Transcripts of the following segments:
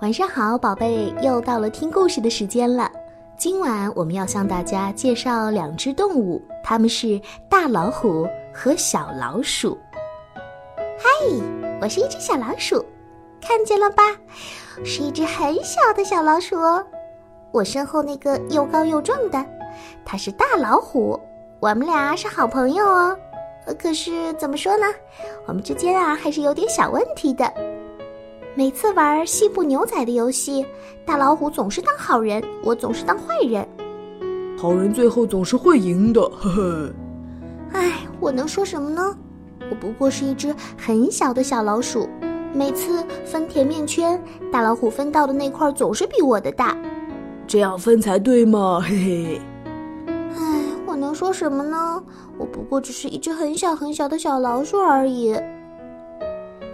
晚上好，宝贝，又到了听故事的时间了。今晚我们要向大家介绍两只动物，它们是大老虎和小老鼠。嗨，我是一只小老鼠，看见了吧？是一只很小的小老鼠哦。我身后那个又高又壮的，它是大老虎。我们俩是好朋友哦。可是怎么说呢？我们之间啊，还是有点小问题的。每次玩西部牛仔的游戏，大老虎总是当好人，我总是当坏人。好人最后总是会赢的，呵呵。唉，我能说什么呢？我不过是一只很小的小老鼠，每次分甜面圈，大老虎分到的那块总是比我的大。这样分才对嘛，嘿嘿。唉，我能说什么呢？我不过只是一只很小很小的小老鼠而已。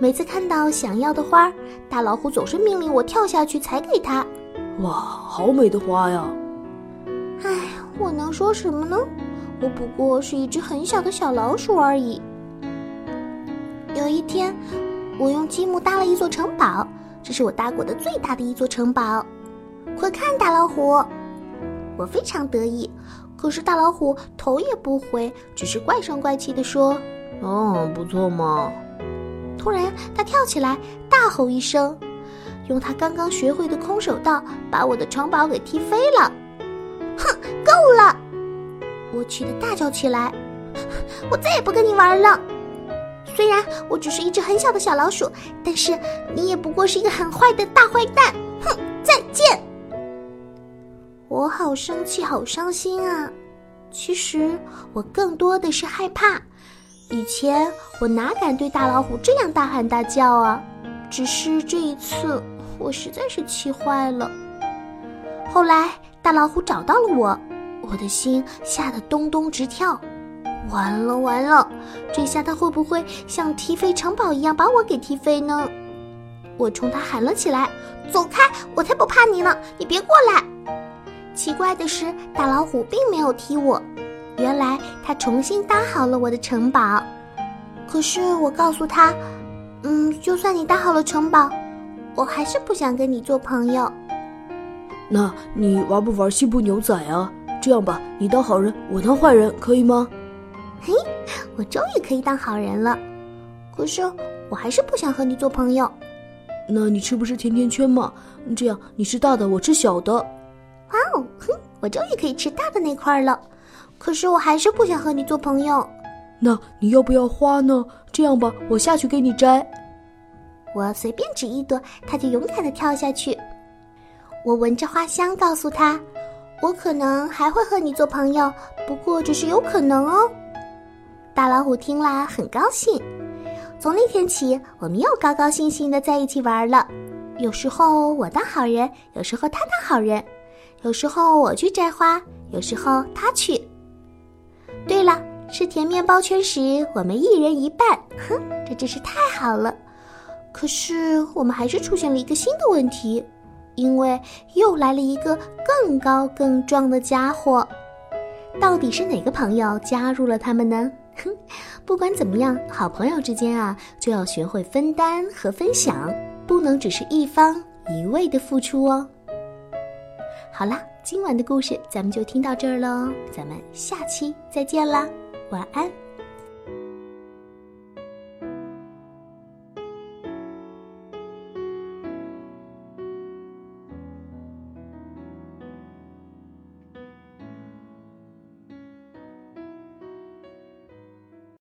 每次看到想要的花，大老虎总是命令我跳下去采给他。哇，好美的花呀！唉，我能说什么呢？我不过是一只很小的小老鼠而已。有一天，我用积木搭了一座城堡，这是我搭过的最大的一座城堡。快看，大老虎！我非常得意，可是大老虎头也不回，只是怪声怪气地说：“嗯，不错嘛。”突然，他跳起来，大吼一声，用他刚刚学会的空手道把我的城堡给踢飞了。哼，够了！我气得大叫起来，我再也不跟你玩了。虽然我只是一只很小的小老鼠，但是你也不过是一个很坏的大坏蛋。哼，再见！我好生气，好伤心啊！其实我更多的是害怕。以前我哪敢对大老虎这样大喊大叫啊！只是这一次，我实在是气坏了。后来大老虎找到了我，我的心吓得咚咚直跳。完了完了，这下他会不会像踢飞城堡一样把我给踢飞呢？我冲他喊了起来：“走开！我才不怕你呢！你别过来！”奇怪的是，大老虎并没有踢我。原来他重新搭好了我的城堡，可是我告诉他，嗯，就算你搭好了城堡，我还是不想跟你做朋友。那你玩不玩西部牛仔啊？这样吧，你当好人，我当坏人，可以吗？嘿，我终于可以当好人了，可是我还是不想和你做朋友。那你吃不吃甜甜圈嘛？这样你吃大的，我吃小的。哇哦，哼，我终于可以吃大的那块了。可是我还是不想和你做朋友。那你要不要花呢？这样吧，我下去给你摘。我随便指一朵，他就勇敢的跳下去。我闻着花香，告诉他，我可能还会和你做朋友，不过只是有可能哦。大老虎听了很高兴。从那天起，我们又高高兴兴的在一起玩了。有时候我当好人，有时候他当好人，有时候我去摘花，有时候他去。吃甜面包圈时，我们一人一半。哼，这真是太好了。可是我们还是出现了一个新的问题，因为又来了一个更高更壮的家伙。到底是哪个朋友加入了他们呢？哼，不管怎么样，好朋友之间啊，就要学会分担和分享，不能只是一方一味的付出哦。好啦。今晚的故事咱们就听到这儿喽，咱们下期再见啦，晚安。